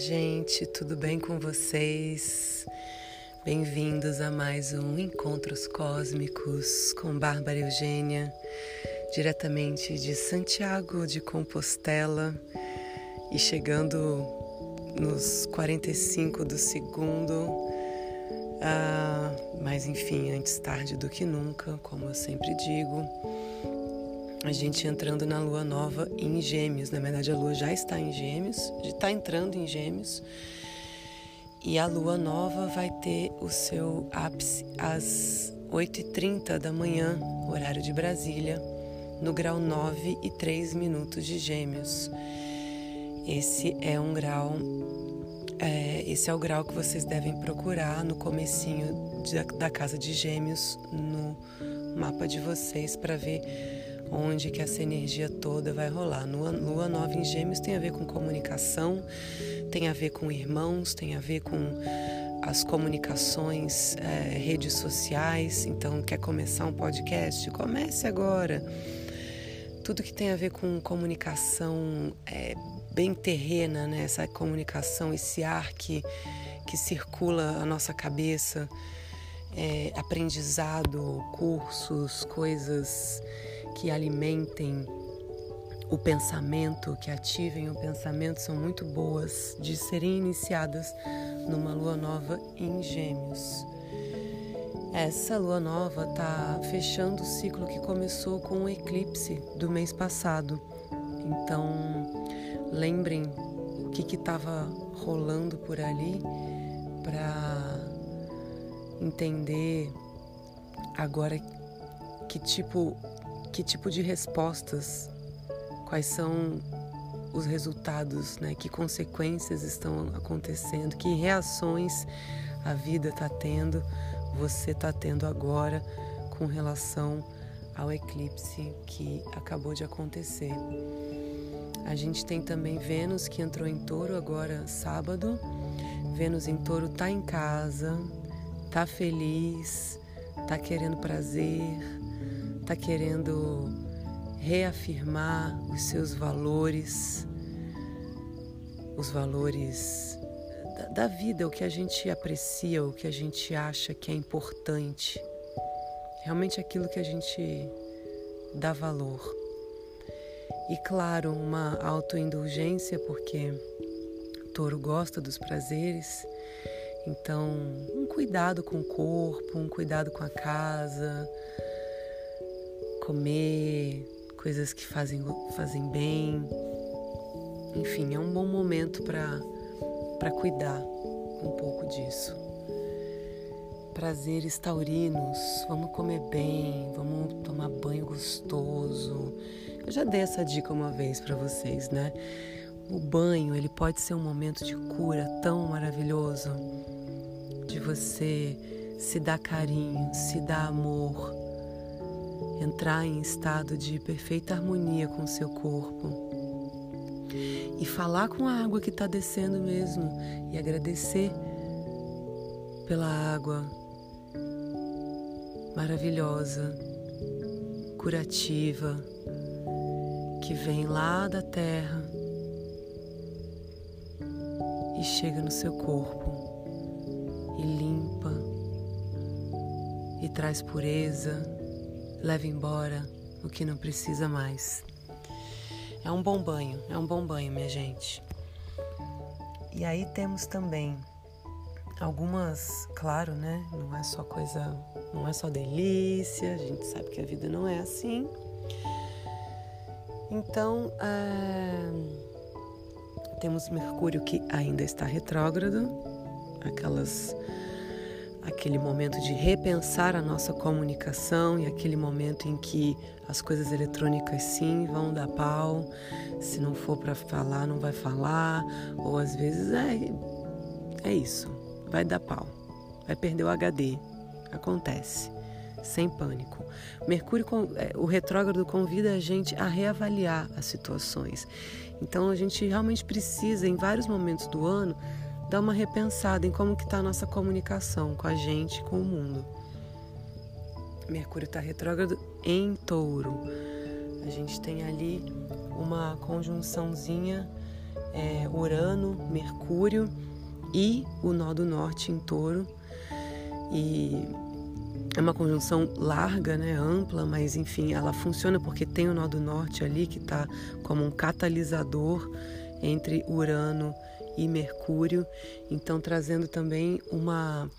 gente, tudo bem com vocês? Bem-vindos a mais um Encontros Cósmicos com Bárbara Eugênia, diretamente de Santiago de Compostela e chegando nos 45 do segundo. Ah, mas enfim, antes tarde do que nunca, como eu sempre digo a gente entrando na lua nova em Gêmeos. Na verdade, a lua já está em Gêmeos, já está entrando em Gêmeos. E a lua nova vai ter o seu ápice às 8h30 da manhã, horário de Brasília, no grau 9 e 3 minutos de Gêmeos. Esse é um grau, é, esse é o grau que vocês devem procurar no comecinho da casa de Gêmeos no mapa de vocês para ver onde que essa energia toda vai rolar. Lua, Lua nova em Gêmeos tem a ver com comunicação, tem a ver com irmãos, tem a ver com as comunicações, é, redes sociais. Então, quer começar um podcast? Comece agora. Tudo que tem a ver com comunicação é, bem terrena, né? essa comunicação, esse ar que, que circula a nossa cabeça, é, aprendizado, cursos, coisas que alimentem o pensamento, que ativem o pensamento, são muito boas de serem iniciadas numa lua nova em Gêmeos. Essa lua nova está fechando o ciclo que começou com o eclipse do mês passado. Então, lembrem o que estava rolando por ali para entender agora que tipo que tipo de respostas, quais são os resultados, né? que consequências estão acontecendo, que reações a vida está tendo, você está tendo agora com relação ao eclipse que acabou de acontecer. A gente tem também Vênus que entrou em touro agora sábado. Vênus em touro está em casa, está feliz, está querendo prazer, está querendo reafirmar os seus valores, os valores da, vida, o que a gente aprecia, o que a gente acha que é importante, realmente aquilo que a gente dá valor. E claro, uma autoindulgência, porque touro gosta dos prazeres, então um cuidado com o corpo, um cuidado com a casa, comer, coisas que fazem, fazem bem. Enfim, é um bom momento para cuidar um pouco disso. Prazeres taurinos, vamos comer bem, vamos tomar banho gostoso. Eu já dei essa dica uma vez para vocês, né? O banho, ele pode ser um momento de cura tão maravilhoso, de você se dar carinho, se dar amor, entrar em estado de perfeita harmonia com o seu corpo e falar com a água que está descendo mesmo e agradecer pela água maravilhosa, curativa, que vem lá da terra e chega no seu corpo e limpa e traz pureza leve embora o que não precisa mais. É um bom banho, é um bom banho, minha gente. E aí temos também algumas, claro, né? Não é só coisa, não é só delícia, a gente sabe que a vida não é assim. Então, é... temos Mercúrio que ainda está retrógrado, aquelas aquele momento de repensar a nossa comunicação e aquele momento em que as coisas eletrônicas sim vão dar pau, se não for para falar, não vai falar, ou às vezes é, é isso, vai dar pau, vai perder o HD, acontece, sem pânico. Mercúrio, é, o retrógrado convida a gente a reavaliar as situações. Então a gente realmente precisa, em vários momentos do ano, dar uma repensada em como que está a nossa comunicação com a gente, com o mundo. Mercúrio está retrógrado em touro. A gente tem ali uma conjunçãozinha é, Urano, Mercúrio e o nó do norte em touro. E é uma conjunção larga, né, ampla, mas enfim, ela funciona porque tem o nó do norte ali que está como um catalisador entre Urano e Mercúrio, então trazendo também uma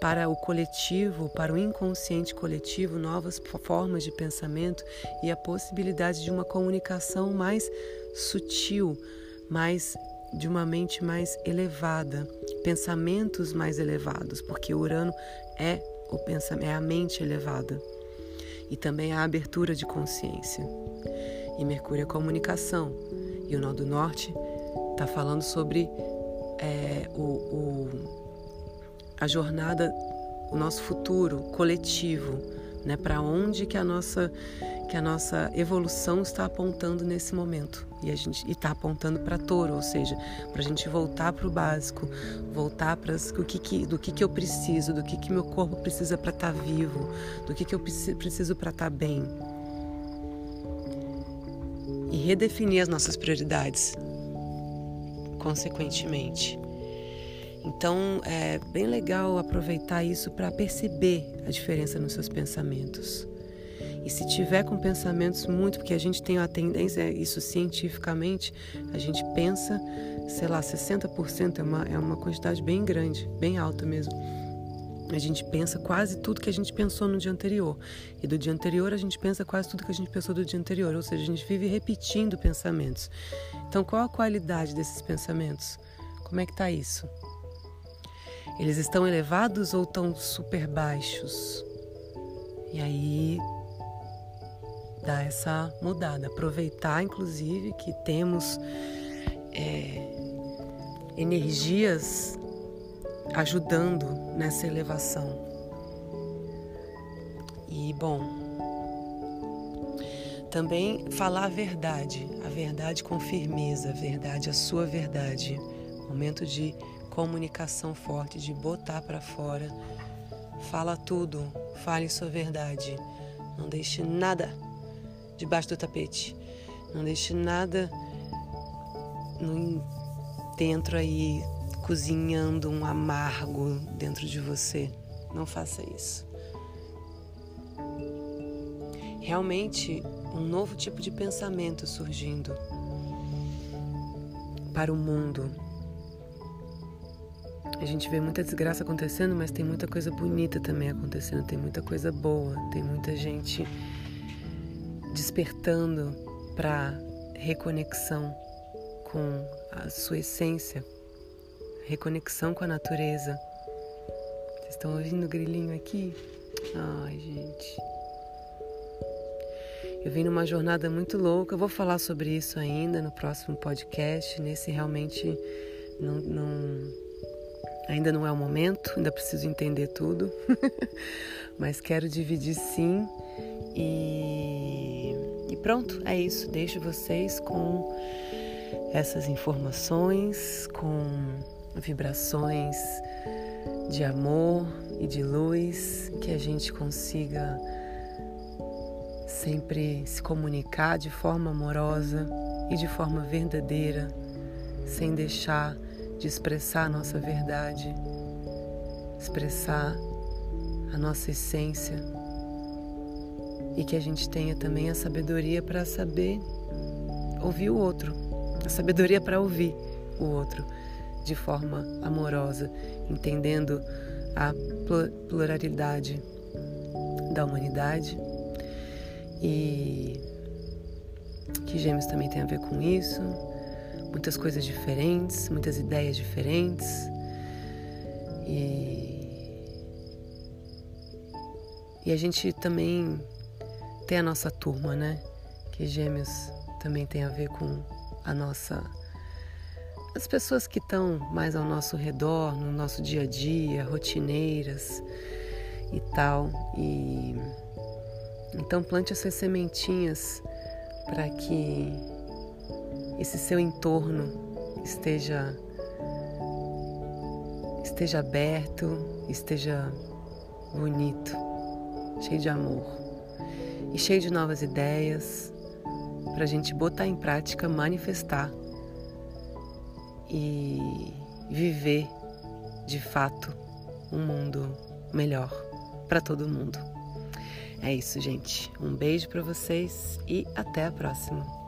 para o coletivo, para o inconsciente coletivo, novas formas de pensamento e a possibilidade de uma comunicação mais sutil, mais de uma mente mais elevada, pensamentos mais elevados, porque Urano é o pensamento, é a mente elevada e também a abertura de consciência. E Mercúrio é comunicação e o Nó do Norte está falando sobre é, o, o, a jornada, o nosso futuro coletivo, né? Para onde que a nossa que a nossa evolução está apontando nesse momento. E a gente está apontando para touro, ou seja, para a gente voltar para o básico, voltar para o que, que, do que, que eu preciso, do que, que meu corpo precisa para estar tá vivo, do que, que eu preciso para estar tá bem. E redefinir as nossas prioridades, consequentemente. Então é bem legal aproveitar isso para perceber a diferença nos seus pensamentos. E se tiver com pensamentos muito, porque a gente tem a tendência, isso cientificamente, a gente pensa, sei lá, 60% é uma, é uma quantidade bem grande, bem alta mesmo. A gente pensa quase tudo que a gente pensou no dia anterior. E do dia anterior a gente pensa quase tudo que a gente pensou do dia anterior. Ou seja, a gente vive repetindo pensamentos. Então, qual a qualidade desses pensamentos? Como é que está isso? Eles estão elevados ou estão super baixos? E aí dar essa mudada, aproveitar inclusive que temos é, energias ajudando nessa elevação. E bom, também falar a verdade, a verdade com firmeza, a verdade, a sua verdade. Momento de comunicação forte, de botar para fora. Fala tudo, fale sua verdade. Não deixe nada debaixo do tapete. Não deixe nada no, dentro aí cozinhando um amargo dentro de você. Não faça isso. Realmente, um novo tipo de pensamento surgindo para o mundo. A gente vê muita desgraça acontecendo, mas tem muita coisa bonita também acontecendo, tem muita coisa boa, tem muita gente despertando para reconexão com a sua essência, reconexão com a natureza. Vocês estão ouvindo o grilinho aqui? Ai, gente. Eu vim numa jornada muito louca. Eu vou falar sobre isso ainda no próximo podcast. Nesse realmente não, não ainda não é o momento, ainda preciso entender tudo. Mas quero dividir sim e, e pronto, é isso. Deixo vocês com essas informações, com vibrações de amor e de luz, que a gente consiga sempre se comunicar de forma amorosa e de forma verdadeira, sem deixar de expressar a nossa verdade, expressar a nossa essência. E que a gente tenha também a sabedoria para saber ouvir o outro, a sabedoria para ouvir o outro de forma amorosa, entendendo a pluralidade da humanidade e que Gêmeos também tem a ver com isso, muitas coisas diferentes, muitas ideias diferentes e e a gente também tem a nossa turma, né? Que Gêmeos também tem a ver com a nossa. As pessoas que estão mais ao nosso redor, no nosso dia a dia, rotineiras e tal. E então plante essas sementinhas para que esse seu entorno esteja esteja aberto, esteja bonito, cheio de amor e cheio de novas ideias para a gente botar em prática, manifestar e viver de fato um mundo melhor para todo mundo. É isso, gente. Um beijo para vocês e até a próxima.